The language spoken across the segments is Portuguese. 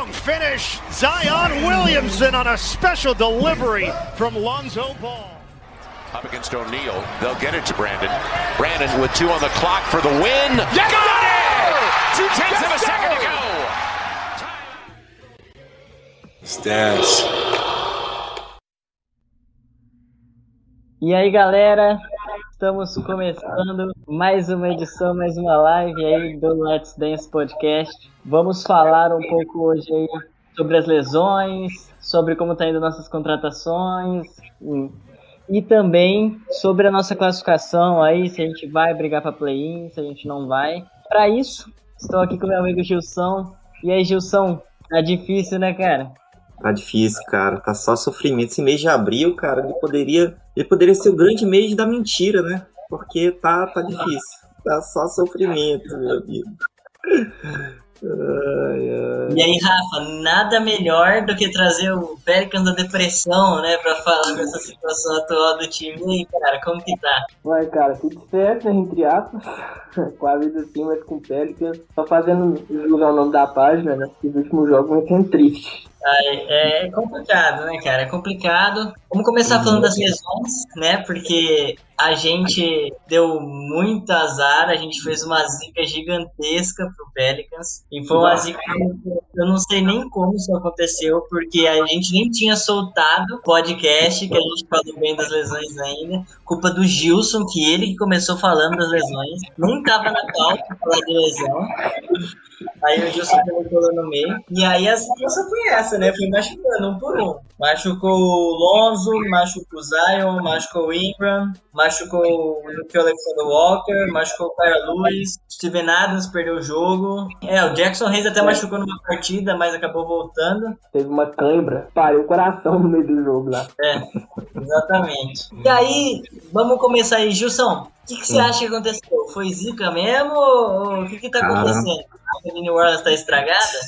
Strong finish. Zion Williamson on a special delivery from Lonzo Ball. Up against O'Neal. They'll get it to Brandon. Brandon with two on the clock for the win. Yes, Got sir! it! Two tenths of a Yes, second to go. Stats. E aí, galera, estamos começando mais uma edição, mais uma live aí do Let's Dance Podcast. Vamos falar um pouco hoje aí sobre as lesões, sobre como tá indo nossas contratações e, e também sobre a nossa classificação aí, se a gente vai brigar para play-in, se a gente não vai. Para isso, estou aqui com meu amigo Gilson. E aí, Gilson, tá difícil, né, cara? Tá difícil, cara. Tá só sofrimento. Esse mês de abril, cara, ele poderia, ele poderia ser o grande mês da mentira, né? Porque tá, tá difícil. Tá só sofrimento, meu amigo. Ai, ai. E aí, Rafa, nada melhor do que trazer o Pelicans da depressão, né, pra falar dessa situação atual do time. E aí, cara, como que tá? Vai, cara, tudo certo, entre aspas. Com a vida assim, mas com o Pelicans. Só fazendo julgar o nome da página, né? Os últimos jogos vão sendo tristes. É complicado, né, cara? É complicado. Vamos começar falando das lesões, né? Porque a gente deu muito azar, a gente fez uma zica gigantesca pro Pelicans. E foi uma zica que eu não sei nem como isso aconteceu, porque a gente nem tinha soltado o podcast, que a gente falou bem das lesões ainda. Culpa do Gilson, que ele que começou falando das lesões. Nem tava na pauta falar de lesão. Aí o Gilson colocou no meio. E aí a situação foi essa, né? Foi machucando um por um. Machucou o Lonzo, machucou o Zion, machucou o Ingram, machucou o Alexander Walker, machucou o Kyra Lewis, Steven Adams perdeu o jogo. É, o Jackson Reis até machucou numa partida, mas acabou voltando. Teve uma cãibra, parou o coração no meio do jogo lá. É, exatamente. E aí, vamos começar aí, Gilson. O que, que você acha que aconteceu? Foi zica mesmo? Ou o que, que tá Cara. acontecendo? A New Orleans tá estragada?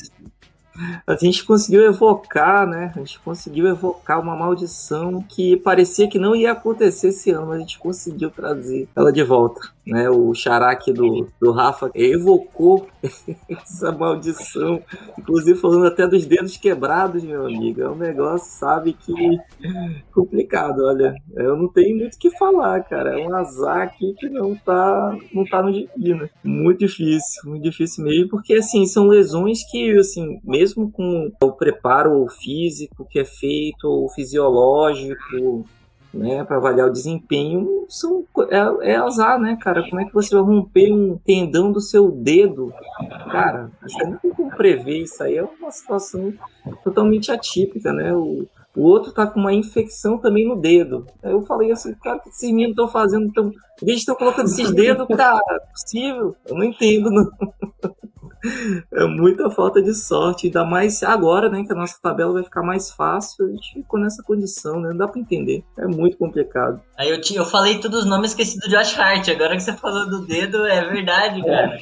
A gente conseguiu evocar, né? A gente conseguiu evocar uma maldição que parecia que não ia acontecer esse ano, a gente conseguiu trazer ela de volta. Né? O xará aqui do, do Rafa evocou essa maldição, inclusive falando até dos dedos quebrados, meu amigo. É um negócio, sabe, que complicado, olha. Eu não tenho muito o que falar, cara. É um azar aqui que não tá, não tá no gibi, né? Muito difícil, muito difícil mesmo, porque assim, são lesões que, assim, mesmo com o preparo físico que é feito, o fisiológico, né, para avaliar o desempenho, são, é, é azar, né, cara? Como é que você vai romper um tendão do seu dedo? Cara, você não tem como prever isso aí, é uma situação totalmente atípica, né? O, o outro tá com uma infecção também no dedo. Aí eu falei assim, cara, o que esses meninos estão fazendo? Tão... Eles estão colocando esses dedos, cara, é possível? Eu não entendo, não. É muita falta de sorte, ainda mais agora, né, que a nossa tabela vai ficar mais fácil, a gente ficou nessa condição, né, não dá pra entender, é muito complicado. Aí eu, te, eu falei todos os nomes, esqueci do Josh Hart. Agora que você falou do dedo, é verdade, cara.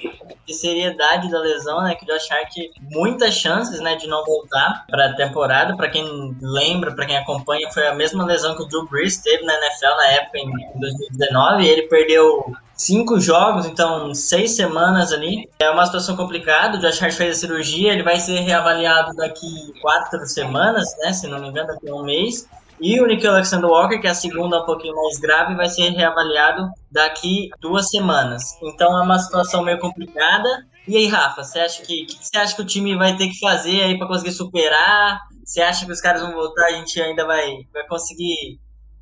De seriedade da lesão, né? Que o Josh Hart muitas chances, né, de não voltar pra temporada. Pra quem lembra, pra quem acompanha, foi a mesma lesão que o Drew Brees teve na NFL na época, em 2019. E ele perdeu cinco jogos, então seis semanas ali. É uma situação complicada. O Josh Hart fez a cirurgia, ele vai ser reavaliado daqui quatro semanas, né? Se não me engano, daqui a um mês. E o Nick Alexander Walker, que é a segunda um pouquinho mais grave, vai ser reavaliado daqui duas semanas. Então é uma situação meio complicada. E aí, Rafa, você acha que, que você acha que o time vai ter que fazer aí para conseguir superar? Você acha que os caras vão voltar? A gente ainda vai, vai conseguir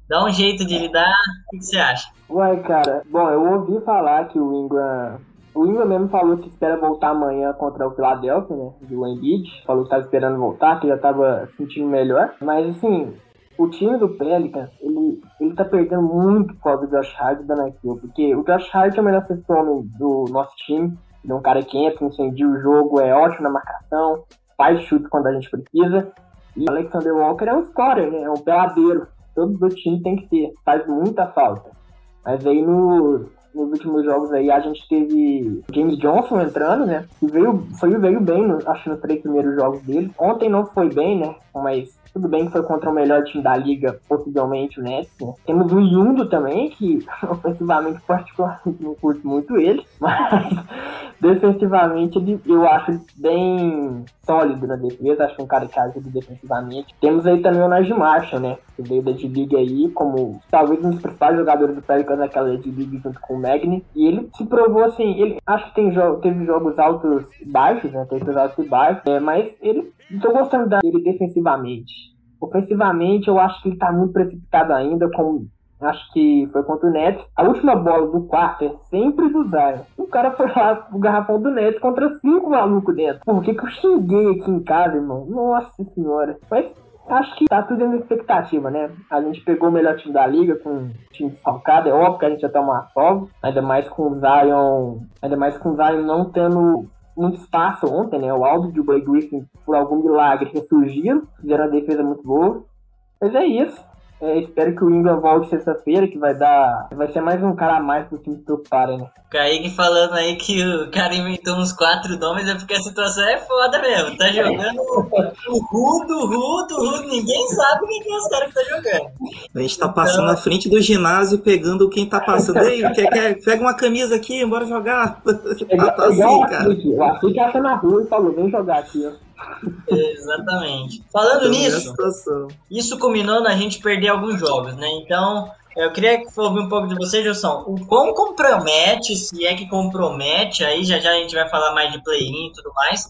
dar um jeito de lidar? O que, que você acha? Uai, cara, bom, eu ouvi falar que o Ingram. O Ingram mesmo falou que espera voltar amanhã contra o Philadelphia, né? Do Embiid. Falou que tava esperando voltar, que já tava sentindo melhor. Mas assim, o time do Pelicans, ele, ele tá perdendo muito por causa do Josh Hart da Nakill, porque o Josh Hart é o melhor homem do nosso time, ele é um cara que entra, incendia o jogo, é ótimo na marcação, faz chutes quando a gente precisa, e o Alexander Walker é um scorer, né, é um peladeiro, todo do time tem que ter, faz muita falta. Mas aí no, nos últimos jogos aí a gente teve James Johnson entrando, né? E veio, foi, veio bem, no, acho, nos três primeiros jogos dele. Ontem não foi bem, né? Mas tudo bem que foi contra o melhor time da liga, possivelmente o Nets, né? Temos o Yundo também, que ofensivamente particularmente não curto muito ele, mas defensivamente eu acho bem sólido na defesa, acho que um cara que ajuda defensivamente. Temos aí também o Najee Marshall, né? Que veio da D-League aí, como talvez um dos principais jogadores do Pelicans naquela D-League junto com o Magni. E ele se provou assim, ele acho que tem jo teve jogos altos e baixos, né? Teve altos e baixos, é, mas ele tô gostando dele defensivamente. Ofensivamente, eu acho que ele tá muito precipitado ainda, como acho que foi contra o Nets. A última bola do quarto é sempre do Zion. O cara foi lá pro garrafão do Nets contra cinco malucos dentro. Por que, que eu xinguei aqui em casa, irmão? Nossa senhora. Mas acho que tá tudo na expectativa, né? A gente pegou o melhor time da liga com um time falcado. É óbvio que a gente já tá uma folga. Ainda mais com o Zion. Ainda mais com o Zion não tendo muito espaço ontem, né? O Aldo e o Blake Griffin, por algum milagre, ressurgiram. Fizeram uma defesa muito boa. Mas é isso. É, espero que o Ingram volte sexta-feira, que vai dar. Vai ser mais um cara a mais pro time se preocuparem, né? Kaique falando aí que o cara inventou uns quatro nomes, é porque a situação é foda mesmo. Tá jogando o Rudo, Rudo, Rudo, ninguém sabe quem é os caras que tá jogando. A gente tá passando então... na frente do ginásio pegando quem tá passando. Ei, quer, quer, pega uma camisa aqui, bora jogar. É, tá, tá assim, cara. O Açude acha na rua e falou, vem jogar aqui, ó. Exatamente. Falando nisso, isso culminou na gente perder alguns jogos, né? Então, eu queria ouvir um pouco de você, Gilson. O quão compromete, se é que compromete, aí já já a gente vai falar mais de play-in e tudo mais.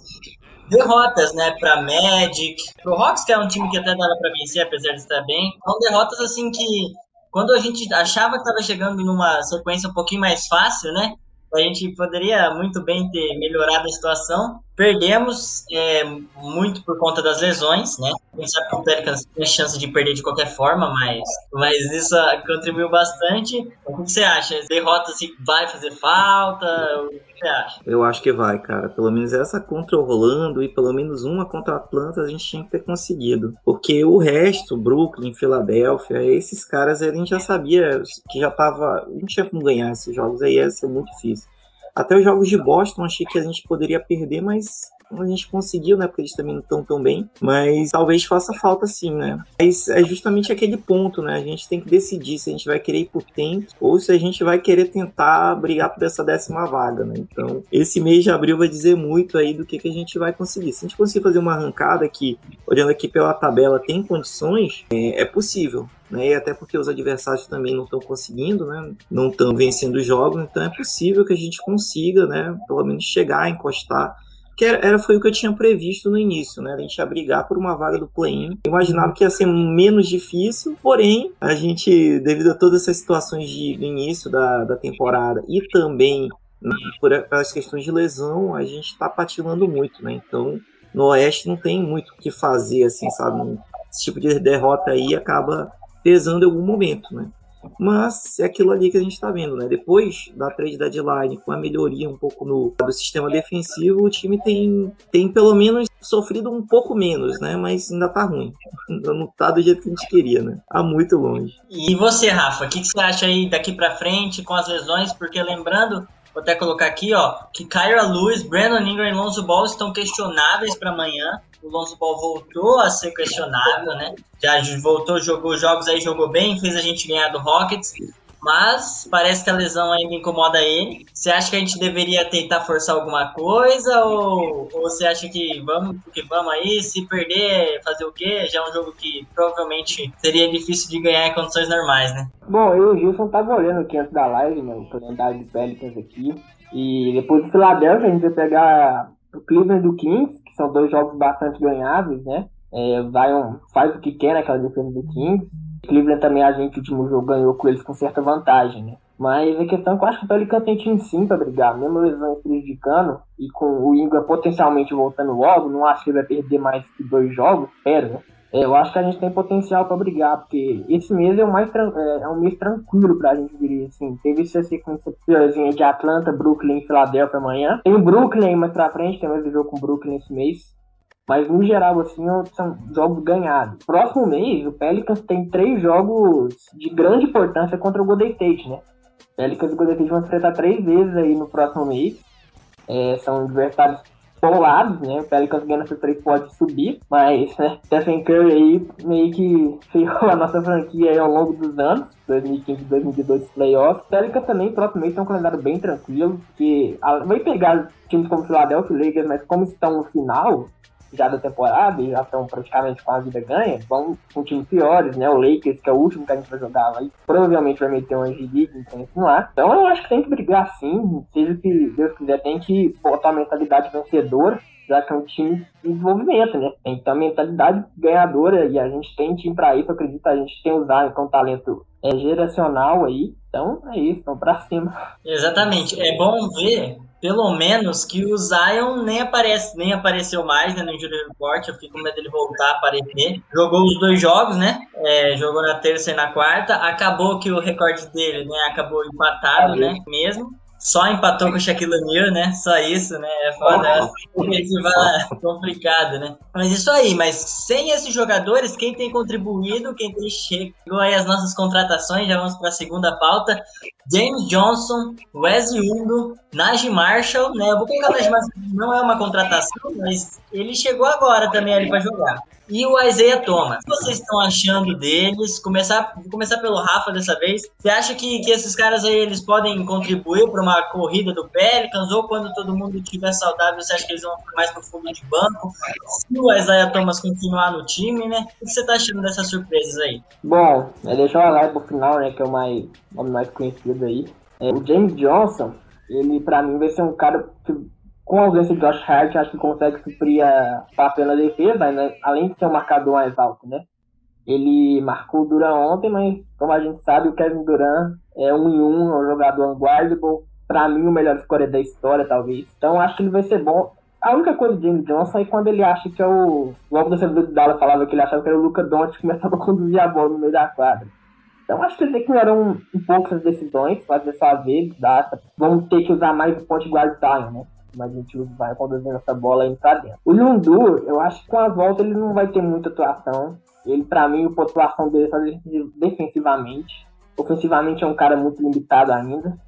Derrotas, né, pra Magic, pro Hawks, que é um time que até dava pra vencer, apesar de estar bem. São derrotas, assim, que quando a gente achava que estava chegando numa sequência um pouquinho mais fácil, né, a gente poderia muito bem ter melhorado a situação. Perdemos é, muito por conta das lesões, né? A gente sabe que o Pelicans tem chance de perder de qualquer forma, mas, mas isso contribuiu bastante. O que você acha? Derrota se vai fazer falta? O que você acha? Eu acho que vai, cara. Pelo menos essa contra o Rolando e pelo menos uma contra a Atlanta a gente tinha que ter conseguido. Porque o resto, Brooklyn, Filadélfia, esses caras a gente já sabia que já tava. Não tinha como ganhar esses jogos aí, ia ser muito difícil. Até os jogos de Boston achei que a gente poderia perder, mas a gente conseguiu, né? Porque eles também não estão tão bem. Mas talvez faça falta sim, né? Mas é justamente aquele ponto, né? A gente tem que decidir se a gente vai querer ir por tempo ou se a gente vai querer tentar brigar por essa décima vaga, né? Então, esse mês de abril vai dizer muito aí do que, que a gente vai conseguir. Se a gente conseguir fazer uma arrancada que, olhando aqui pela tabela, tem condições, é, é possível né? E até porque os adversários também não estão conseguindo, né? Não estão vencendo os jogos, então é possível que a gente consiga, né? Pelo menos chegar, encostar. Que era, era foi o que eu tinha previsto no início, né? A gente ia brigar por uma vaga do play-in. Imaginava que ia ser menos difícil, porém, a gente, devido a todas essas situações de, de início da, da temporada e também né, por as questões de lesão, a gente está patinando muito, né? Então, no Oeste não tem muito o que fazer, assim, sabe? Esse tipo de derrota aí acaba pesando em algum momento, né? Mas é aquilo ali que a gente está vendo, né? Depois da trade deadline, com a melhoria um pouco no do sistema defensivo, o time tem, tem pelo menos sofrido um pouco menos, né? Mas ainda tá ruim. Não tá do jeito que a gente queria, né? Tá muito longe. E você, Rafa, o que, que você acha aí daqui para frente com as lesões? Porque lembrando, vou até colocar aqui, ó, que Kyra Lewis, Brandon Ingram e Lonzo Ball estão questionáveis para amanhã o Lonzo Ball voltou a ser questionável, né? Já voltou, jogou jogos aí, jogou bem, fez a gente ganhar do Rockets. Mas parece que a lesão ainda incomoda ele. Você acha que a gente deveria tentar forçar alguma coisa? Ou, ou você acha que vamos porque vamos aí? Se perder, fazer o quê? Já é um jogo que provavelmente seria difícil de ganhar em condições normais, né? Bom, eu e o Gilson tava olhando aqui antes da live, né? O calendário de Pelicans aqui. E depois do Philadelphia, a gente vai pegar o Cleveland do Kings, que são dois jogos bastante ganháveis, né? É, Zion faz o que quer naquela defesa do Kings. Cleveland também a gente, o último jogo, ganhou com eles com certa vantagem, né? Mas a questão é que eu acho que o Pelicans tem time sim pra brigar, mesmo lesões prejudicando, e com o Ingram potencialmente voltando logo, não acho que ele vai perder mais que dois jogos, espero, né? É, eu acho que a gente tem potencial para brigar, porque esse mês é, o mais é, é um mês tranquilo pra gente, diria assim. Teve essa sequência piorzinha de Atlanta, Brooklyn e Filadélfia amanhã. Tem o Brooklyn mais pra frente, tem mais um jogo com o Brooklyn esse mês. Mas no geral, assim, são jogos ganhados. Próximo mês, o Pelicans tem três jogos de grande importância contra o Golden State, né? Pelicans e o Golden State vão se enfrentar três vezes aí no próximo mês. É, são adversários polados, né? O Pelicans ganhando essa três pode subir, mas né, Stephen Curry aí meio que ferrou a nossa franquia aí ao longo dos anos. 2015 2022 playoffs. Pelicans também, próximo mês, tem um calendário bem tranquilo, que vai pegar times como Philadelphia Lakers, mas como estão no final, já da temporada e já estão praticamente a vida ganha, vão com times piores, né? O Lakers, que é o último que a gente vai jogar lá, provavelmente vai meter um então assim lá. Então eu acho que tem que brigar sim, seja o que Deus quiser, tem que botar a mentalidade vencedora, já que é um time de desenvolvimento, né? Tem que ter uma mentalidade ganhadora e a gente tem time para isso, acredito, a gente tem usado com um talento é, geracional aí. Então é isso, vamos pra cima. Exatamente. É bom ver pelo menos que o Zion nem aparece, nem apareceu mais né, no Injury Report, eu fico com medo dele voltar a aparecer. Jogou os dois jogos, né? É, jogou na terça e na quarta. Acabou que o recorde dele, né? Acabou empatado, é né? Mesmo. Só empatou com o Shaquille O'Neal, né? Só isso, né? É foda. É complicado, né? Mas isso aí, mas sem esses jogadores, quem tem contribuído, quem tem chegou aí as nossas contratações, já vamos para a segunda pauta. James Johnson, Wesley Undo, Najee Marshall, né? Eu vou pegar o Najee Marshall, não é uma contratação, mas ele chegou agora também ali para jogar e o Isaiah Thomas. O que vocês estão achando deles? Começar, vou começar pelo Rafa dessa vez. Você acha que, que esses caras aí eles podem contribuir para uma corrida do Pelicans ou quando todo mundo estiver saudável, você acha que eles vão mais pro fundo de banco? Se o Isaiah Thomas continuar no time, né? O que você está achando dessas surpresas aí? Bom, deixa eu falar pro final, né, que é o mais, o mais conhecido aí. É, o James Johnson, ele para mim vai ser um cara que com a ausência de Josh Hart, acho que consegue suprir a papel na defesa, né? além de ser um marcador mais alto, né? Ele marcou o Duran ontem, mas como a gente sabe, o Kevin Durant é um em um, é um jogador unguardable. Pra mim, o melhor escolha da história, talvez. Então, acho que ele vai ser bom. A única coisa do James Johnson é quando ele acha que é o. O Alvo do Dallas falava que ele achava que era o Luca Doncic começava a conduzir a bola no meio da quadra. Então acho que ele tem que melhorar um, pouco essas decisões, fazer só vezes, data. Vamos ter que usar mais o ponte guard Zion, né? mas a gente vai conduzindo essa bola aí pra dentro. O Lundu, eu acho que com a volta ele não vai ter muita atuação. Ele, para mim, a pontuação dele é só defensivamente. Ofensivamente é um cara muito limitado ainda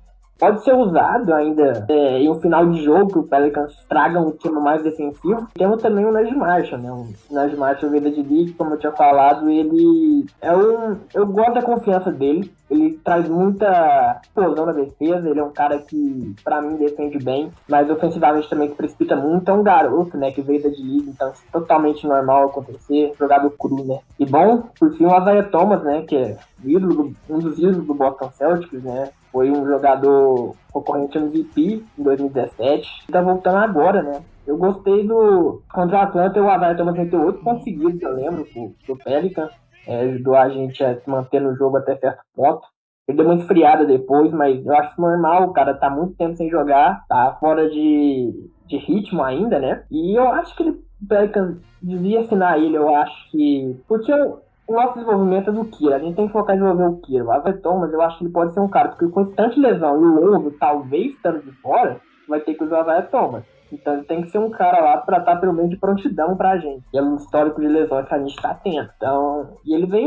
pode ser usado ainda é, em um final de jogo que o Pelicans traga um time mais defensivo. Temos também o Naj Marshall, né? O Naj Marshall vida de league, como eu tinha falado, ele é um... Eu gosto da confiança dele. Ele traz muita explosão na defesa. Ele é um cara que, para mim, defende bem, mas ofensivamente também se precipita muito. É um garoto, né? Que veio da D-League, então é totalmente normal acontecer. Jogado cru, né? E bom, por fim, o Isaiah Thomas, né? Que é ídolo, um dos ídolos do Boston Celtics, né? Foi um jogador concorrente ao MVP em 2017. Tá voltando agora, né? Eu gostei do. Contra o Atlanta, o Isaiah Thomas meteu oito conseguidos, eu lembro, pro, pro Pelicans. É, ajudou a gente a se manter no jogo até certo ponto. Ele deu uma esfriada depois, mas eu acho normal, o cara tá muito tempo sem jogar, tá fora de, de ritmo ainda, né? E eu acho que ele, Pelicans devia assinar ele, eu acho que. Porque eu, o nosso desenvolvimento é do Kira. A gente tem que focar em desenvolver o Kira. O Asa Thomas, eu acho que ele pode ser um cara, porque com tanta lesão e o Longo, talvez estando de fora, vai ter que usar o Asa Thomas. Então ele tem que ser um cara lá para estar pelo menos de prontidão pra gente. Pelo histórico de lesões que a gente tá tendo. Então, e ele vem.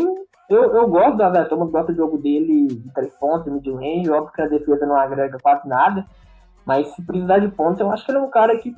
Eu, eu gosto do Asa Thomas, gosto do jogo dele de três pontos, mid-range. Óbvio que a defesa não agrega quase nada. Mas se precisar de pontos, eu acho que ele é um cara que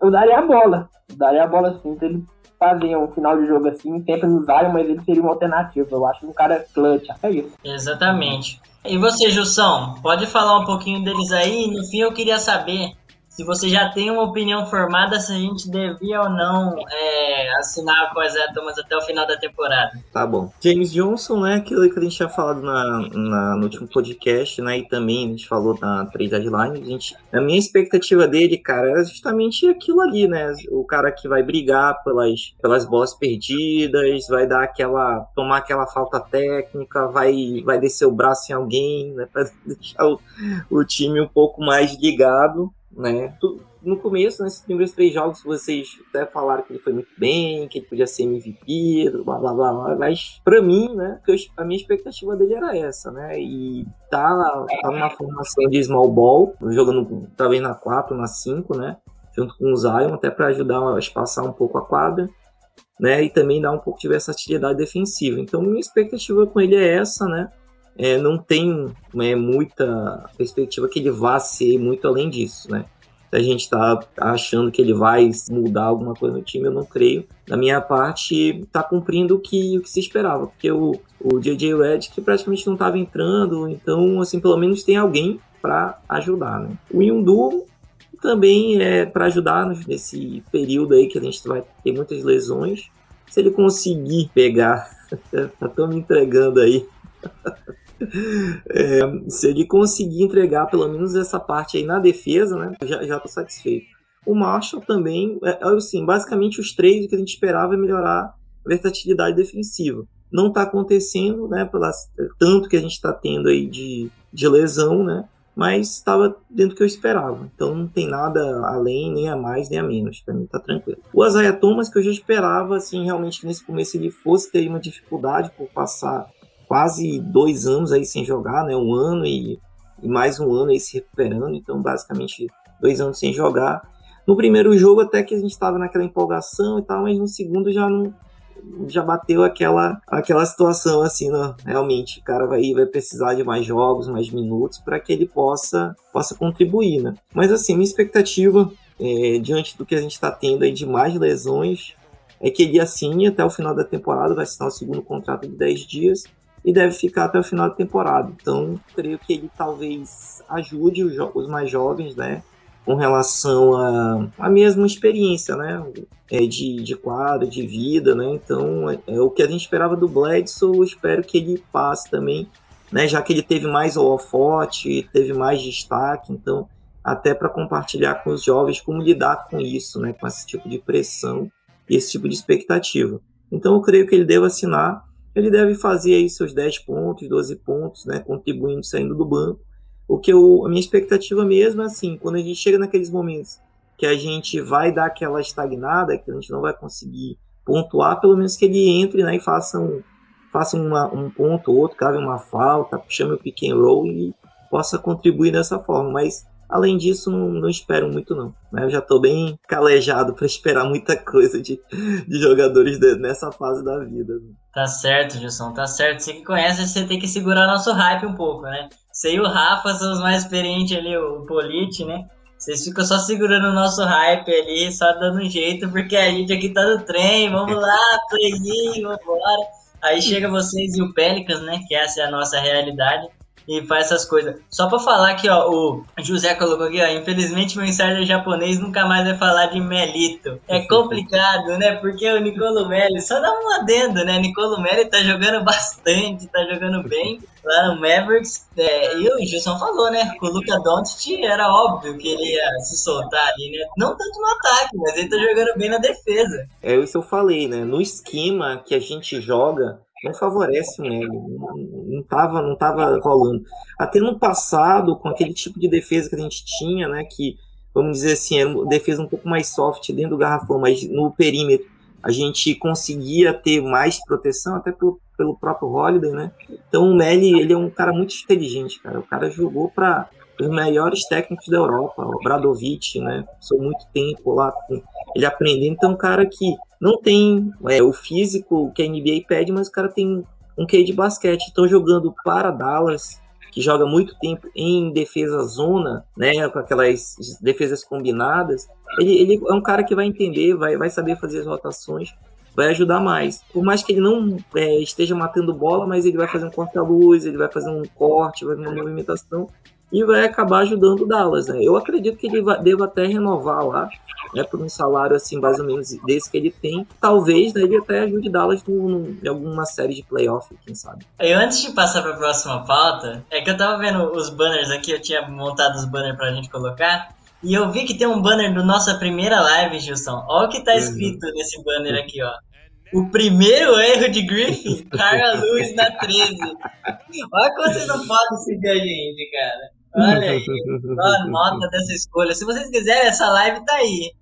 eu daria a bola. Daria a bola sim pra ele fazer um final de jogo assim, sempre no Zion, mas ele seria uma alternativa. Eu acho um cara clutch, é isso. Exatamente. E você, Jussão, pode falar um pouquinho deles aí? No fim, eu queria saber se você já tem uma opinião formada se a gente devia ou não é, assinar com as Thomas até o final da temporada. Tá bom. James Johnson, né, aquilo que a gente tinha falado na, na, no último podcast, né, e também a gente falou na 3 Deadline, a, gente, a minha expectativa dele, cara, era justamente aquilo ali, né, o cara que vai brigar pelas, pelas bolas perdidas, vai dar aquela, tomar aquela falta técnica, vai, vai descer o braço em alguém, né, pra deixar o, o time um pouco mais ligado né? No começo, nesses primeiros três jogos, vocês até falaram que ele foi muito bem, que ele podia ser MVP, blá blá blá, blá mas pra mim, né, a minha expectativa dele era essa, né? E tá, tá numa formação de small ball, jogando talvez na 4, na 5, né? Junto com o Zion, até para ajudar a espaçar um pouco a quadra. Né, e também dar um pouco de versatilidade defensiva. Então, minha expectativa com ele é essa, né? É, não tem é, muita perspectiva que ele vá ser muito além disso, né? a gente está achando que ele vai mudar alguma coisa no time, eu não creio. Da minha parte, está cumprindo o que, o que se esperava, porque o, o JJ Redick praticamente não estava entrando, então, assim, pelo menos tem alguém para ajudar, né? O Yundu também é para ajudar nesse período aí que a gente vai ter muitas lesões. Se ele conseguir pegar, tá tão me entregando aí. É, se ele conseguir entregar pelo menos essa parte aí na defesa, né, já, já tô satisfeito. O Marshall também, é, é, assim, basicamente os três que a gente esperava é melhorar a versatilidade defensiva. Não está acontecendo, né, pelas, tanto que a gente está tendo aí de, de lesão, né, mas estava dentro do que eu esperava. Então não tem nada além, nem a mais, nem a menos. Para mim tá tranquilo. O Azaia Thomas, que eu já esperava, assim, realmente que nesse começo ele fosse ter uma dificuldade por passar quase dois anos aí sem jogar, né? Um ano e, e mais um ano aí se recuperando, então basicamente dois anos sem jogar. No primeiro jogo até que a gente estava naquela empolgação e tal, mas no segundo já não já bateu aquela aquela situação assim, não, realmente o cara vai vai precisar de mais jogos, mais minutos para que ele possa possa contribuir, né? Mas assim, minha expectativa é, diante do que a gente está tendo aí de mais lesões é que ele assine até o final da temporada, vai assinar o segundo contrato de 10 dias e deve ficar até o final da temporada. Então, creio que ele talvez ajude os, os mais jovens, né? Com relação a, a mesma experiência, né? É de, de quadro, de vida, né? Então, é, é o que a gente esperava do Bledsoe, espero que ele passe também, né? Já que ele teve mais holofote, teve mais destaque, então, até para compartilhar com os jovens como lidar com isso, né? Com esse tipo de pressão e esse tipo de expectativa. Então, eu creio que ele deve assinar ele deve fazer aí seus 10 pontos, 12 pontos, né, contribuindo, saindo do banco. O que eu, a minha expectativa mesmo é assim, quando a gente chega naqueles momentos que a gente vai dar aquela estagnada, que a gente não vai conseguir pontuar, pelo menos que ele entre né, e faça um, faça uma, um ponto ou outro, cabe uma falta, chame o pick and roll e possa contribuir dessa forma. Mas Além disso, não, não espero muito, não. Eu já estou bem calejado para esperar muita coisa de, de jogadores de, nessa fase da vida. Né? Tá certo, Gilson, tá certo. Você que conhece, você tem que segurar nosso hype um pouco, né? Você e o Rafa são os mais experientes ali, o Polite, né? Vocês ficam só segurando o nosso hype ali, só dando um jeito, porque a gente aqui tá no trem, vamos lá, playinho, vambora. Aí chega vocês e o Pelicans, né? Que essa é a nossa realidade e faz essas coisas. Só pra falar que, ó, o José colocou aqui, ó, infelizmente meu insider japonês nunca mais vai falar de Melito. É complicado, né? Porque o Nicolo Melli, só dá um adendo, né? Nicolo Melli tá jogando bastante, tá jogando bem lá no Mavericks. É, e o Gilson falou, né? Com o Luca Doncic era óbvio que ele ia se soltar ali, né? Não tanto no ataque, mas ele tá jogando bem na defesa. É isso que eu falei, né? No esquema que a gente joga, não favorece o Nélio. Não, não, tava, não tava rolando. Até no passado, com aquele tipo de defesa que a gente tinha, né? Que, vamos dizer assim, era uma defesa um pouco mais soft dentro do garrafão, mas no perímetro a gente conseguia ter mais proteção, até pelo, pelo próprio Holiday, né? Então o Nelly, ele é um cara muito inteligente, cara. O cara jogou para os melhores técnicos da Europa, o Bradovic, né? Passou muito tempo lá com ele aprendendo. Então, um cara que não tem é, o físico que a NBA pede, mas o cara tem um QI de basquete. Estão jogando para Dallas, que joga muito tempo em defesa zona, né, com aquelas defesas combinadas. Ele, ele é um cara que vai entender, vai, vai saber fazer as rotações, vai ajudar mais. Por mais que ele não é, esteja matando bola, mas ele vai fazer um corta-luz, ele vai fazer um corte, vai fazer uma movimentação e vai acabar ajudando o Dallas. Né? Eu acredito que ele vai, deva até renovar lá né, por um salário assim mais ou menos desse que ele tem, talvez né, ele até ajude Dallas no, no, em alguma série de playoff, quem sabe. E antes de passar para a próxima pauta, é que eu tava vendo os banners aqui, eu tinha montado os banners para a gente colocar, e eu vi que tem um banner do nossa primeira live, Gilson. Olha o que tá uhum. escrito uhum. nesse banner aqui, ó. O primeiro erro de Griffin, Cara Lewis na 13. Olha como você não pode seguir a gente, cara. Olha aí, a nota dessa escolha. Se vocês quiserem, essa live tá aí.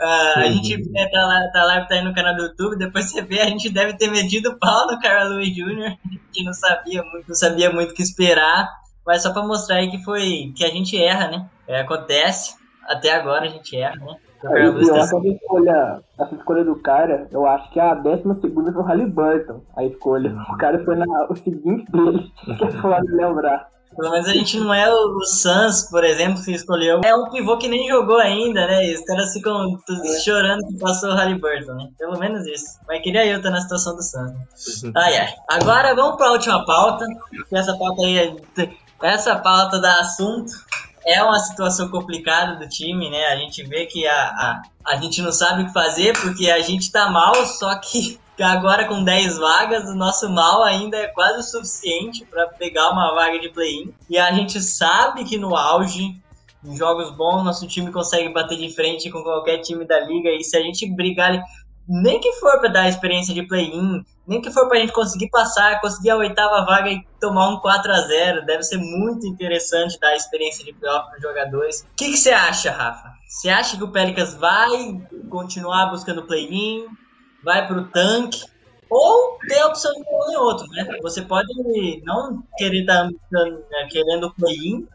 Uh, a gente né, tá, lá, tá live tá aí no canal do YouTube, depois você vê, a gente deve ter medido pau no Carl Lewis Jr., que não sabia muito, não sabia muito o que esperar, mas só pra mostrar aí que foi, que a gente erra, né? É, acontece, até agora a gente erra, né? É, e pior essa escolha, essa escolha do cara, eu acho que a décima segunda foi o Halliburton, a escolha. O cara foi na, o seguinte dele, que é foda lembrar. Pelo menos a gente não é o, o Suns, por exemplo, que escolheu. É um pivô que nem jogou ainda, né? E os caras ficam chorando que passou o Halliburton, né? Pelo menos isso. Mas queria eu estar na situação do Suns. Né? Ai, ai. Agora vamos para a última pauta. Essa pauta aí é... Essa pauta dá assunto é uma situação complicada do time, né? A gente vê que a, a, a gente não sabe o que fazer porque a gente tá mal, só que agora com 10 vagas, o nosso mal ainda é quase o suficiente para pegar uma vaga de play-in. E a gente sabe que no auge, em jogos bons, nosso time consegue bater de frente com qualquer time da liga. E se a gente brigar ali, nem que for para dar a experiência de play-in, nem que for para a gente conseguir passar, conseguir a oitava vaga e tomar um 4 a 0 deve ser muito interessante dar a experiência de playoff para os jogadores. O que, você acha, Rafa? Você acha que o Pelicans vai continuar buscando play-in? vai para o tanque, ou tem a opção de um ou outro, né? Você pode não querer estar tá, né, querendo play-in,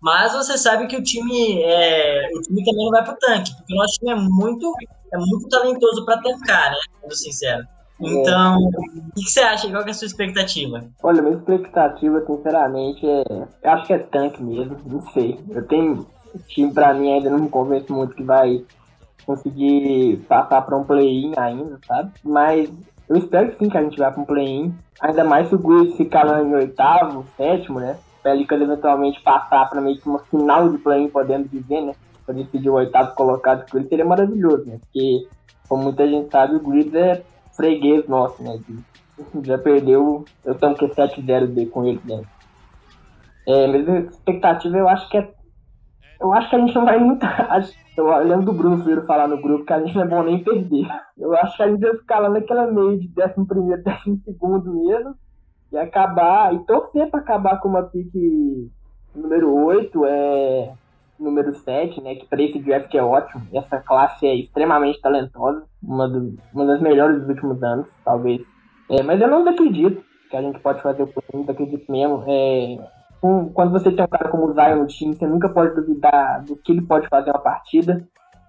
mas você sabe que o time é, o time também não vai para o tanque, porque o nosso time é muito é muito talentoso para tancar, né? Sendo sincero. Então, o que, que, você acha? Qual é a sua expectativa? Olha, minha expectativa, sinceramente, é. Eu acho que é tanque mesmo, não sei. Eu tenho. O time, pra mim, ainda não me convence muito que vai conseguir passar para um play-in ainda, sabe? Mas eu espero sim que a gente vá para um play-in. Ainda mais se o Grizzlies ficar lá em oitavo, sétimo, né? Pelicans eventualmente passar para meio que uma final de play-in, podemos dizer, né? Para decidir o oitavo colocado, que seria maravilhoso, né? Porque, como muita gente sabe, o Grizzlies é freguês nosso, né? Já perdeu, eu tenho que 7-0 com ele dentro. É, mas a expectativa eu acho que é. Eu acho que a gente não vai muito. Eu lembro do Bruno Freire falar no grupo que a gente não é bom nem perder. Eu acho que a gente ia ficar lá naquela meio de 11 primeiro, 12 segundo mesmo. E acabar, e torcer para acabar com uma pique número 8, é número 7, né? Que para esse draft é ótimo. Essa classe é extremamente talentosa, uma, do, uma das melhores dos últimos anos, talvez. É, mas eu não acredito que a gente pode fazer o não acredito mesmo. É, com, quando você tem um cara como o Zion no time, você nunca pode duvidar do que ele pode fazer uma partida,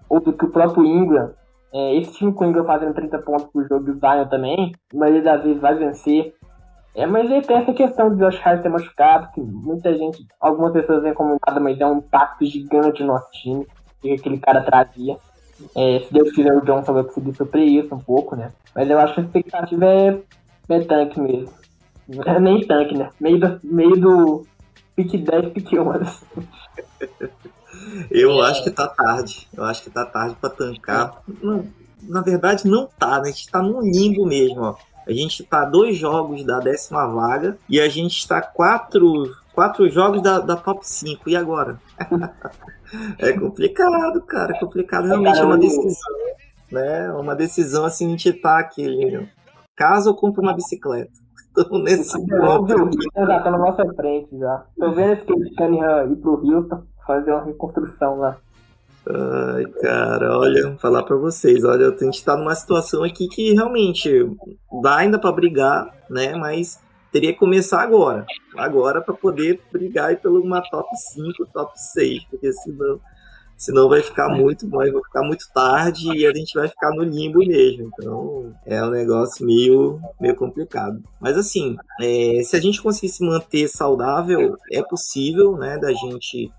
ou do que o próprio Ingram. É, esse time com o Ingram fazendo 30 pontos por jogo e o Zion também, mas das vezes vai vencer. É, mas aí tem essa questão do Josh Hart ter machucado, que muita gente, algumas pessoas veem como nada, mas é um impacto gigante no nosso time, que aquele cara trazia. É, se Deus quiser, o Johnson vai conseguir sofrer isso um pouco, né? Mas eu acho que a expectativa é, é tanque mesmo. É nem tanque, né? Meio do, meio do, pique 10, pique 11. Eu acho que tá tarde. Eu acho que tá tarde para tancar. Não, na verdade, não tá, né? A gente tá num limbo mesmo, ó. A gente tá dois jogos da décima vaga e a gente está quatro, quatro jogos da, da top 5. E agora? é complicado, cara. É complicado. Realmente é uma decisão. Né? Uma decisão assim, a gente tá aqui. Caso eu compre uma bicicleta estão nesse ponto. Já tá na nossa frente já. Tô vendo esse Cunningham ir pro Houston fazer uma reconstrução lá. Ai, cara, olha, falar para vocês, olha, a gente tá numa situação aqui que realmente dá ainda para brigar, né? Mas teria que começar agora. Agora para poder brigar aí pelo uma top 5, top 6, porque senão senão vai ficar muito vai ficar muito tarde e a gente vai ficar no limbo mesmo. Então é um negócio meio, meio complicado. Mas assim, é, se a gente conseguir se manter saudável, é possível, né, da gente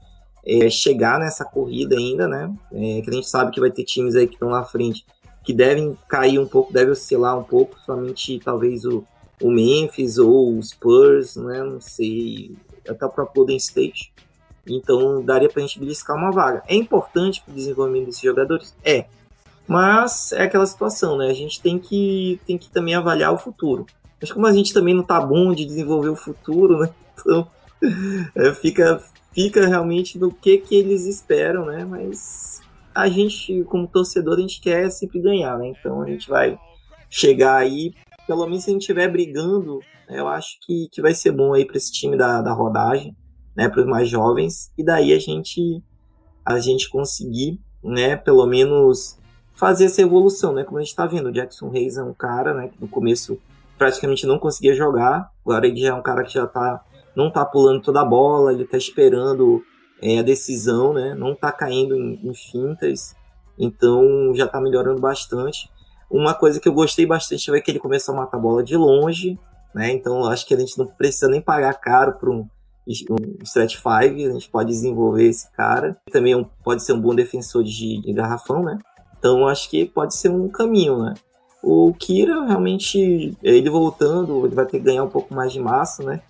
é, chegar nessa corrida ainda, né? É, que a gente sabe que vai ter times aí que estão na frente que devem cair um pouco, devem oscilar um pouco, somente talvez o, o Memphis ou o Spurs, né? Não sei, até o próprio Golden State então daria para a gente beliscar uma vaga. É importante para o desenvolvimento desses jogadores? É. Mas é aquela situação, né? A gente tem que, tem que também avaliar o futuro. Mas como a gente também não tá bom de desenvolver o futuro, né? Então é, fica, fica realmente no que, que eles esperam, né? Mas a gente, como torcedor, a gente quer sempre ganhar, né? Então a gente vai chegar aí, pelo menos se a gente estiver brigando, eu acho que, que vai ser bom aí para esse time da, da rodagem né, para os mais jovens, e daí a gente a gente conseguir, né, pelo menos fazer essa evolução, né, como a gente está vendo, o Jackson Reis é um cara, né, que no começo praticamente não conseguia jogar, agora ele já é um cara que já tá não tá pulando toda a bola, ele tá esperando é, a decisão, né, não tá caindo em, em fintas, então já tá melhorando bastante. Uma coisa que eu gostei bastante foi que ele começou a matar a bola de longe, né? Então acho que a gente não precisa nem pagar caro para um, um stretch 5, a gente pode desenvolver esse cara. Também é pode ser um bom defensor de, de garrafão, né? Então acho que pode ser um caminho, né? O Kira, realmente, ele voltando, ele vai ter que ganhar um pouco mais de massa, né?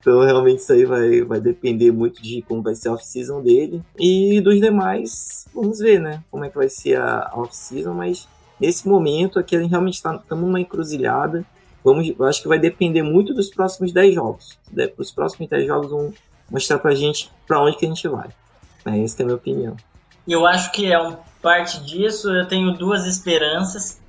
Então, realmente, isso aí vai, vai depender muito de como vai ser a off-season dele. E dos demais, vamos ver, né? Como é que vai ser a off-season, mas nesse momento aqui a gente realmente estamos tá, numa encruzilhada. Vamos, acho que vai depender muito dos próximos 10 jogos. Os próximos 10 jogos vão mostrar pra gente pra onde que a gente vai. É, essa é a minha opinião. Eu acho que é um parte disso. Eu tenho duas esperanças.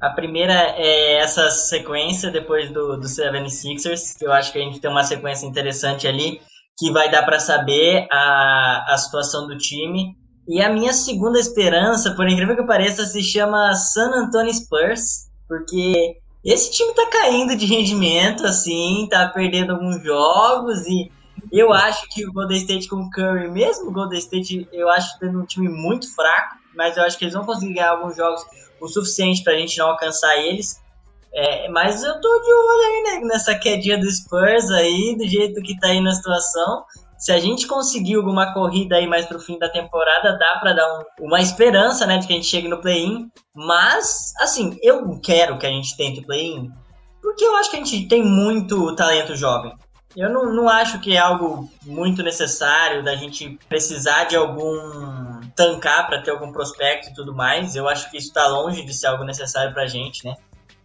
A primeira é essa sequência depois do, do 76ers, que eu acho que a gente tem uma sequência interessante ali, que vai dar para saber a, a situação do time. E a minha segunda esperança, por incrível que pareça, se chama San Antonio Spurs, porque esse time tá caindo de rendimento, assim, tá perdendo alguns jogos e eu acho que o Golden State com o Curry, mesmo o Golden State, eu acho tendo um time muito fraco, mas eu acho que eles vão conseguir ganhar alguns jogos o suficiente pra gente não alcançar eles. É, mas eu tô de olho aí né, nessa quedinha do Spurs aí, do jeito que tá aí na situação se a gente conseguir alguma corrida aí mais pro fim da temporada, dá para dar um, uma esperança, né, de que a gente chegue no play-in. Mas, assim, eu quero que a gente tente o play-in, porque eu acho que a gente tem muito talento jovem. Eu não, não acho que é algo muito necessário da gente precisar de algum tancar para ter algum prospecto e tudo mais. Eu acho que isso está longe de ser algo necessário para a gente, né?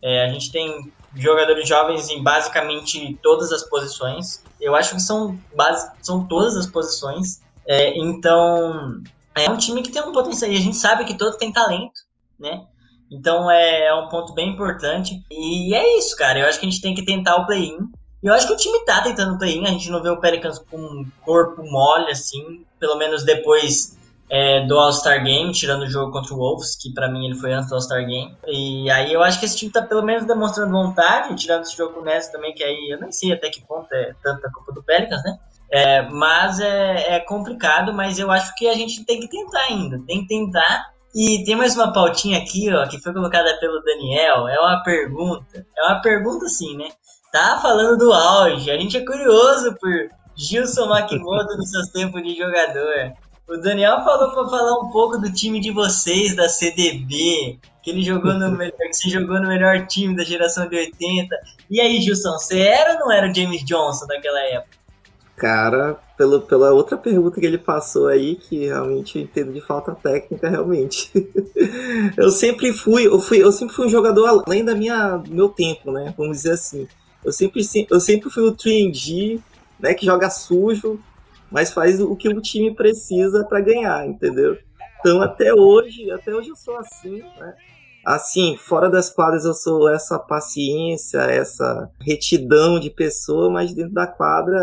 É, a gente tem jogadores jovens em basicamente todas as posições. Eu acho que são, base, são todas as posições. É, então, é um time que tem um potencial. E a gente sabe que todo tem talento, né? Então é, é um ponto bem importante. E é isso, cara. Eu acho que a gente tem que tentar o play-in. E eu acho que o time tá tentando play-in. A gente não vê o Pelicans com um corpo mole, assim. Pelo menos depois é, do All-Star Game, tirando o jogo contra o Wolves, que para mim ele foi antes do All-Star Game. E aí eu acho que esse time tá pelo menos demonstrando vontade, tirando esse jogo com o Ness também, que aí eu nem sei até que ponto é tanta culpa do Pelicans, né? É, mas é, é, complicado, mas eu acho que a gente tem que tentar ainda, tem que tentar. E tem mais uma pautinha aqui, ó, que foi colocada pelo Daniel, é uma pergunta, é uma pergunta assim, né? Tá falando do auge, a gente é curioso por Gilson Makimoto nos seus tempos de jogador. O Daniel falou para falar um pouco do time de vocês, da CDB, que ele jogou no melhor, que você jogou no melhor time da geração de 80. E aí, Gilson, você era ou não era o James Johnson daquela época? Cara, pelo, pela outra pergunta que ele passou aí, que realmente eu entendo de falta técnica, realmente. eu sempre fui, eu fui, eu sempre fui um jogador além da minha do meu tempo, né? Vamos dizer assim. Eu sempre, eu sempre fui o 3D, né, que joga sujo, mas faz o que o time precisa para ganhar, entendeu? Então até hoje, até hoje eu sou assim, né? Assim, fora das quadras eu sou essa paciência, essa retidão de pessoa, mas dentro da quadra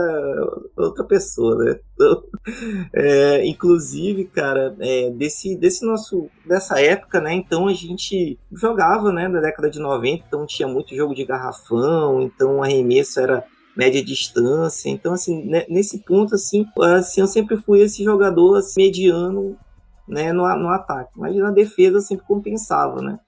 outra pessoa, né? Então, é, inclusive, cara, é, desse, desse nosso, dessa época, né? Então a gente jogava, né? Na década de 90, então tinha muito jogo de garrafão, então o arremesso era média distância. Então, assim, né, nesse ponto, assim, assim, eu sempre fui esse jogador assim, mediano né, no, no ataque. Mas na defesa eu sempre compensava, né?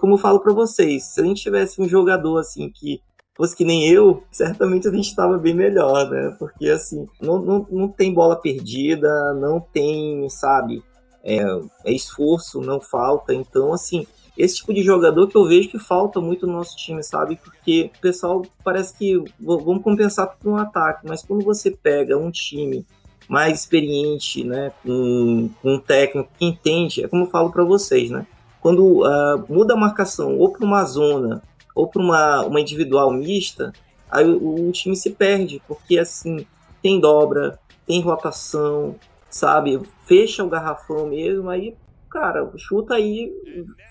Como eu falo para vocês, se a gente tivesse um jogador assim que fosse que nem eu, certamente a gente estava bem melhor, né? Porque assim, não, não, não tem bola perdida, não tem, sabe, é, é esforço, não falta. Então, assim, esse tipo de jogador que eu vejo que falta muito no nosso time, sabe? Porque o pessoal parece que vamos compensar por um ataque, mas quando você pega um time mais experiente, né, com, com um técnico que entende, é como eu falo para vocês, né? Quando uh, muda a marcação ou para uma zona ou para uma, uma individual mista, aí o, o time se perde, porque assim tem dobra, tem rotação, sabe? Fecha o garrafão mesmo, aí cara, chuta aí,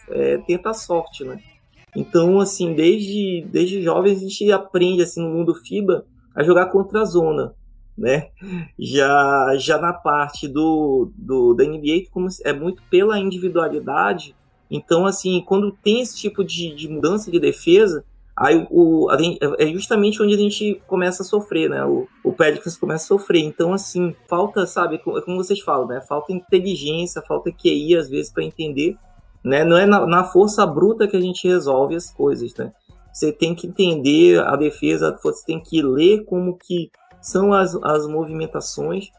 é, tenta a sorte, né? Então, assim, desde, desde jovens a gente aprende, assim, no mundo FIBA, a jogar contra a zona, né? Já, já na parte do, do, da NBA, como é muito pela individualidade, então, assim, quando tem esse tipo de, de mudança de defesa, Aí o, é justamente onde a gente começa a sofrer, né? O, o Pelicans começa a sofrer. Então, assim, falta, sabe, como vocês falam, né? Falta inteligência, falta QI às vezes para entender, né? Não é na, na, força bruta que a gente resolve as coisas, né? Você tem que entender a defesa, você tem que ler como que são as, as movimentações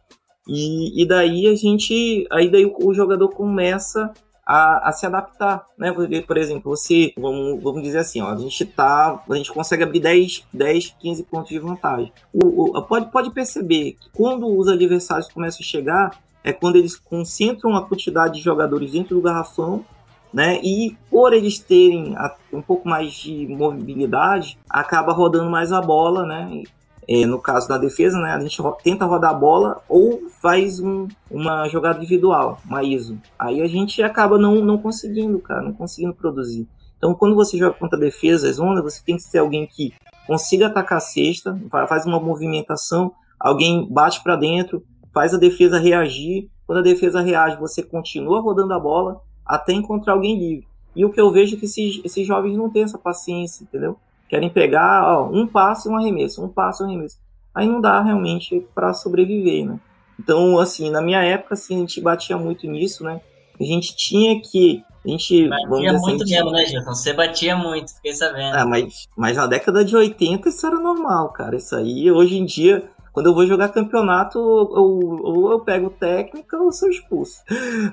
e, e daí a gente, aí daí o, o jogador começa a, a, se adaptar, né? Por exemplo, você, vamos, vamos dizer assim, ó, a gente tá, a gente consegue abrir 10, 10 15 pontos de vantagem. O, o, pode, pode perceber que quando os adversários começam a chegar, é quando eles concentram a quantidade de jogadores dentro do garrafão, né? E por eles terem um pouco mais de mobilidade, acaba rodando mais a bola, né? É, no caso da defesa, né, a gente tenta rodar a bola ou faz um, uma jogada individual, uma ISO. Aí a gente acaba não, não conseguindo, cara, não conseguindo produzir. Então, quando você joga contra defesa, ondas, você tem que ser alguém que consiga atacar a cesta, faz uma movimentação, alguém bate para dentro, faz a defesa reagir. Quando a defesa reage, você continua rodando a bola até encontrar alguém livre. E o que eu vejo é que esses, esses jovens não têm essa paciência, entendeu? Querem pegar ó, um passo e um arremesso, um passo e um arremesso. Aí não dá realmente para sobreviver, né? Então, assim, na minha época, assim, a gente batia muito nisso, né? A gente tinha que. A gente, batia assim, muito mesmo, né, Gilson? Você batia muito, fiquei sabendo. Ah, mas, mas na década de 80 isso era normal, cara. Isso aí, hoje em dia, quando eu vou jogar campeonato, ou, ou eu pego técnica ou sou expulso.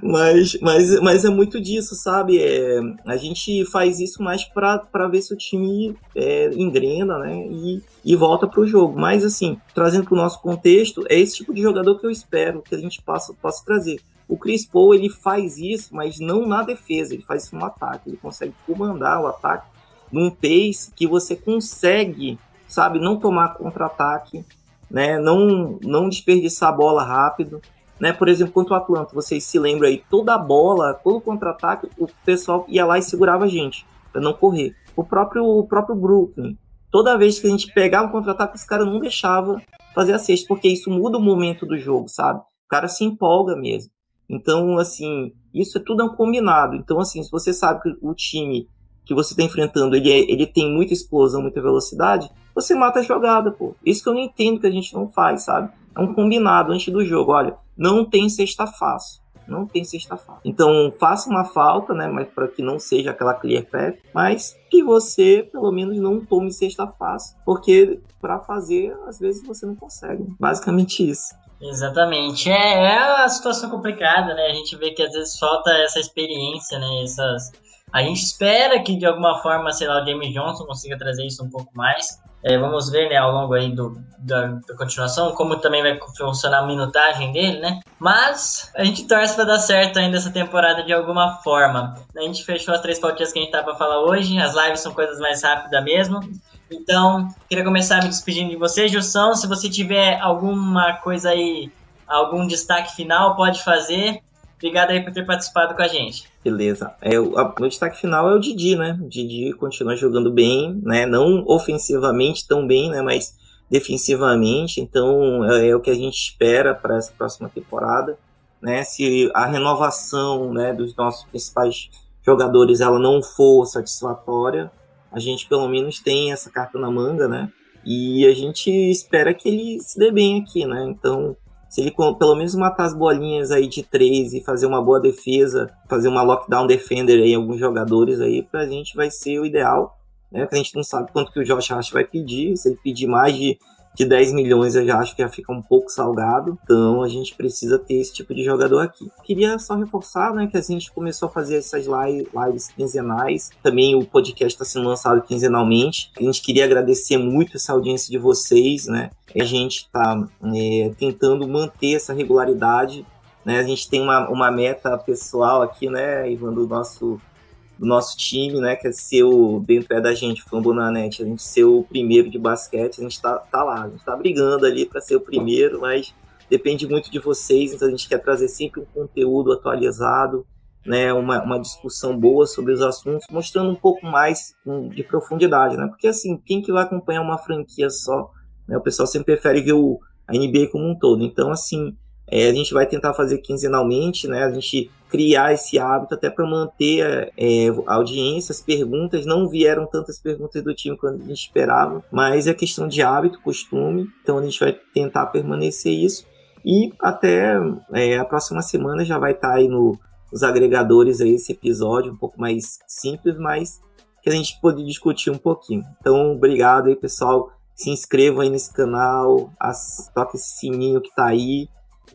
Mas, mas, mas é muito disso, sabe? É, a gente faz isso mais para ver se o time é, engrena, né? E, e volta para o jogo. Mas, assim, trazendo para o nosso contexto, é esse tipo de jogador que eu espero que a gente possa, possa trazer. O Chris Paul ele faz isso, mas não na defesa, ele faz isso no ataque. Ele consegue comandar o ataque num pace que você consegue, sabe, não tomar contra-ataque, né? Não, não desperdiçar a bola rápido. Né? Por exemplo, contra o Atlanta, vocês se lembram aí, toda a bola, todo contra-ataque, o pessoal ia lá e segurava a gente, para não correr. O próprio, o próprio Brooklyn, toda vez que a gente pegava o contra-ataque, os caras não deixavam fazer a cesta, porque isso muda o momento do jogo, sabe? O cara se empolga mesmo. Então, assim, isso é tudo um combinado. Então, assim, se você sabe que o time que você está enfrentando ele, é, ele tem muita explosão, muita velocidade, você mata a jogada, pô. Isso que eu não entendo que a gente não faz, sabe? É um combinado antes do jogo. Olha, não tem sexta fácil. Não tem sexta fácil. Então, faça uma falta, né? Mas para que não seja aquela clear path, mas que você, pelo menos, não tome sexta fácil. Porque para fazer, às vezes você não consegue. Basicamente isso. Exatamente. É, é uma situação complicada, né? A gente vê que às vezes falta essa experiência, né? Essas a gente espera que de alguma forma, sei lá, o James Johnson consiga trazer isso um pouco mais. É, vamos ver, né, ao longo aí do, da, da, continuação, como também vai funcionar a minutagem dele, né? Mas a gente torce para dar certo ainda essa temporada de alguma forma. A gente fechou as três pautinhas que a gente tá para falar hoje. As lives são coisas mais rápidas mesmo. Então, queria começar me despedindo de você, Jussão. Se você tiver alguma coisa aí, algum destaque final, pode fazer. Obrigado aí por ter participado com a gente. Beleza. É, o, destaque final é o Didi, né? O Didi continua jogando bem, né? Não ofensivamente tão bem, né? Mas defensivamente. Então é, é o que a gente espera para essa próxima temporada. Né? Se a renovação né, dos nossos principais jogadores ela não for satisfatória, a gente pelo menos tem essa carta na manga, né? E a gente espera que ele se dê bem aqui, né? Então se ele pelo menos matar as bolinhas aí de três e fazer uma boa defesa, fazer uma lockdown defender aí alguns jogadores aí, pra gente vai ser o ideal, né? A gente não sabe quanto que o Josh Hart vai pedir, se ele pedir mais de de 10 milhões eu já acho que já fica um pouco salgado. Então a gente precisa ter esse tipo de jogador aqui. Queria só reforçar, né, que a gente começou a fazer essas lives quinzenais. Também o podcast está sendo lançado quinzenalmente. A gente queria agradecer muito essa audiência de vocês, né? A gente está é, tentando manter essa regularidade. Né? A gente tem uma, uma meta pessoal aqui, né, Ivan, do nosso do nosso time, né? Que é ser o, dentro é da gente, Fambonanet, a gente ser o primeiro de basquete, a gente tá, tá lá, a gente tá brigando ali para ser o primeiro, mas depende muito de vocês, então a gente quer trazer sempre um conteúdo atualizado, né? Uma, uma discussão boa sobre os assuntos, mostrando um pouco mais de profundidade, né? Porque assim, quem que vai acompanhar uma franquia só? Né? O pessoal sempre prefere ver o, a NBA como um todo. Então, assim, é, a gente vai tentar fazer quinzenalmente, né? A gente criar esse hábito até para manter é, a audiência, as perguntas. Não vieram tantas perguntas do time quanto a gente esperava, mas é questão de hábito, costume. Então a gente vai tentar permanecer isso. E até é, a próxima semana já vai estar tá aí no, nos agregadores aí esse episódio, um pouco mais simples, mas que a gente pode discutir um pouquinho. Então, obrigado aí, pessoal se inscrevam aí nesse canal, as, toque esse sininho que tá aí,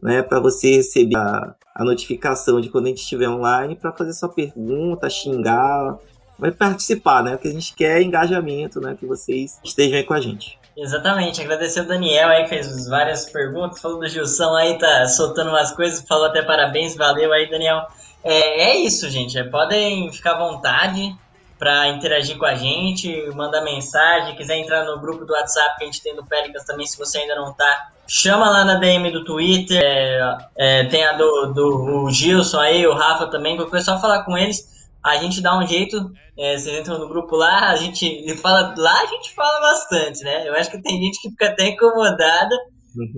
né, para você receber a, a, notificação de quando a gente estiver online, para fazer sua pergunta, xingar, vai participar, né? O que a gente quer engajamento, né? Que vocês estejam aí com a gente. Exatamente, agradecer o Daniel aí, fez várias perguntas, falou do Gilson aí, tá soltando umas coisas, falou até parabéns, valeu aí, Daniel. É, é isso, gente, é, podem ficar à vontade para interagir com a gente, mandar mensagem, quiser entrar no grupo do WhatsApp que a gente tem do Pelicans também, se você ainda não tá, chama lá na DM do Twitter, é, é, tem a do, do Gilson aí, o Rafa também, qualquer só falar com eles, a gente dá um jeito, é, vocês entram no grupo lá, a gente fala, lá a gente fala bastante, né? Eu acho que tem gente que fica até incomodada.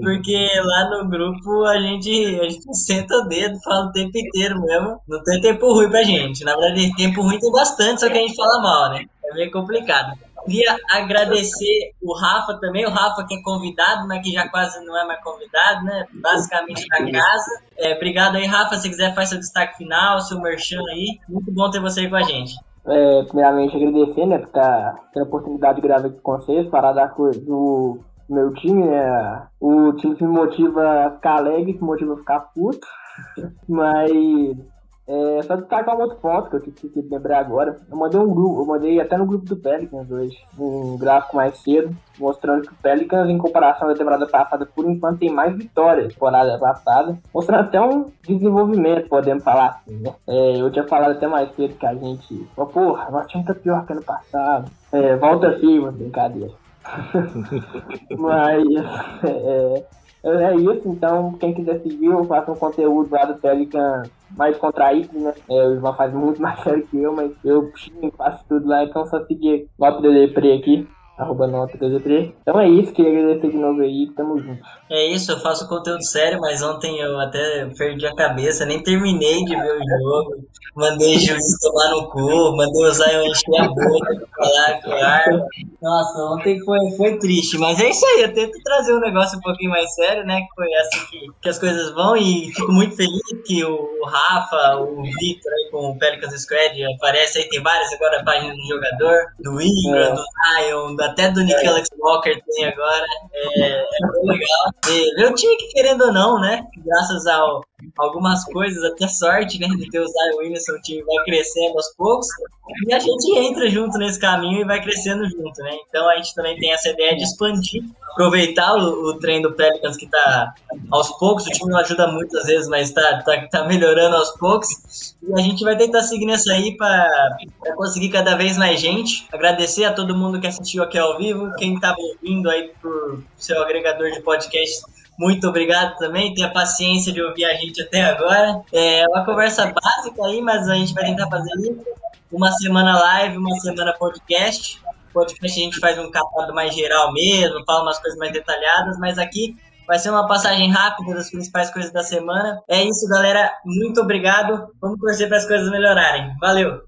Porque lá no grupo a gente, a gente senta o dedo, fala o tempo inteiro mesmo. Não tem tempo ruim pra gente. Na verdade, tempo ruim tem bastante, só que a gente fala mal, né? É meio complicado. Queria agradecer o Rafa também, o Rafa que é convidado, mas que já quase não é mais convidado, né? Basicamente da casa. É, obrigado aí, Rafa. Se quiser, faz seu destaque final, seu merchan aí. Muito bom ter você aí com a gente. É, primeiramente, agradecer, né, por tá tendo a oportunidade de gravar aqui com vocês, falar da coisa do meu time, né? O time que me motiva a ficar alegre, que me motiva a ficar puto. Mas é, só destacar um outro ponto que eu esqueci de lembrar agora. Eu mandei um grupo, eu mandei até no grupo do Pelicans hoje, um gráfico mais cedo, mostrando que o Pelicans, em comparação da temporada passada, por enquanto tem mais vitórias temporada passada, mostrando até um desenvolvimento, podemos falar assim, né? É, eu tinha falado até mais cedo que a gente, oh, porra, nós tínhamos tá pior que ano passado. É, volta firme, brincadeira. Mas é, é isso, então quem quiser seguir, eu faço um conteúdo lá do Pelican mais contraído, né? É, o Ivan faz muito mais sério que eu, mas eu faço tudo lá, então só seguir o Lopes Pre aqui arroba nota 33. Então é isso, queria agradecer de novo aí, tamo junto. É isso, eu faço conteúdo sério, mas ontem eu até perdi a cabeça, nem terminei de ver o jogo. Mandei o juiz tomar no cu, mandei o Zion encher a boca pra falar com o ar. Nossa, ontem foi, foi triste, mas é isso aí, eu tento trazer um negócio um pouquinho mais sério, né? Que foi assim que, que as coisas vão e fico muito feliz que o Rafa, o Victor aí com o Pelicans Squad aparece aí, tem várias agora páginas do jogador, do Ingram, é. do Zion, da até do Nick Alex Walker tem agora. É, é legal. E o time que, querendo ou não, né? Graças a algumas coisas, até sorte, né? De ter o Zion Williamson, o time vai crescendo aos poucos. E a gente entra junto nesse caminho e vai crescendo junto, né? Então a gente também tem essa ideia de expandir, aproveitar o, o trem do Pelicans que tá aos poucos. O time não ajuda muitas vezes, mas tá, tá, tá melhorando aos poucos. E a gente vai tentar seguir nessa aí para conseguir cada vez mais gente. Agradecer a todo mundo que assistiu aqui ao vivo, quem estava ouvindo aí por seu agregador de podcast. Muito obrigado também, tenha paciência de ouvir a gente até agora. É uma conversa básica aí, mas a gente vai tentar fazer isso. Uma semana live, uma semana podcast. Podcast a gente faz um catado mais geral mesmo, fala umas coisas mais detalhadas, mas aqui Vai ser uma passagem rápida das principais coisas da semana. É isso, galera. Muito obrigado. Vamos torcer para as coisas melhorarem. Valeu!